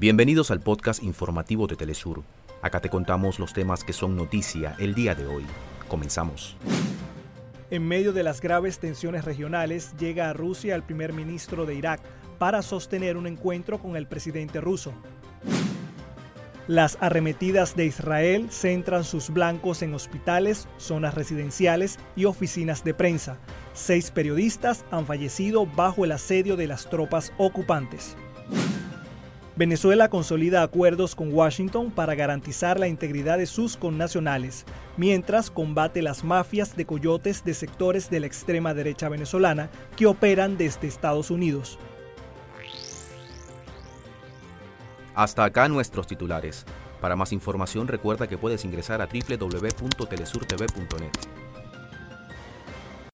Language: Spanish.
Bienvenidos al podcast informativo de Telesur. Acá te contamos los temas que son noticia el día de hoy. Comenzamos. En medio de las graves tensiones regionales, llega a Rusia el primer ministro de Irak para sostener un encuentro con el presidente ruso. Las arremetidas de Israel centran sus blancos en hospitales, zonas residenciales y oficinas de prensa. Seis periodistas han fallecido bajo el asedio de las tropas ocupantes. Venezuela consolida acuerdos con Washington para garantizar la integridad de sus connacionales, mientras combate las mafias de coyotes de sectores de la extrema derecha venezolana que operan desde Estados Unidos. Hasta acá nuestros titulares. Para más información recuerda que puedes ingresar a www.telesurtv.net.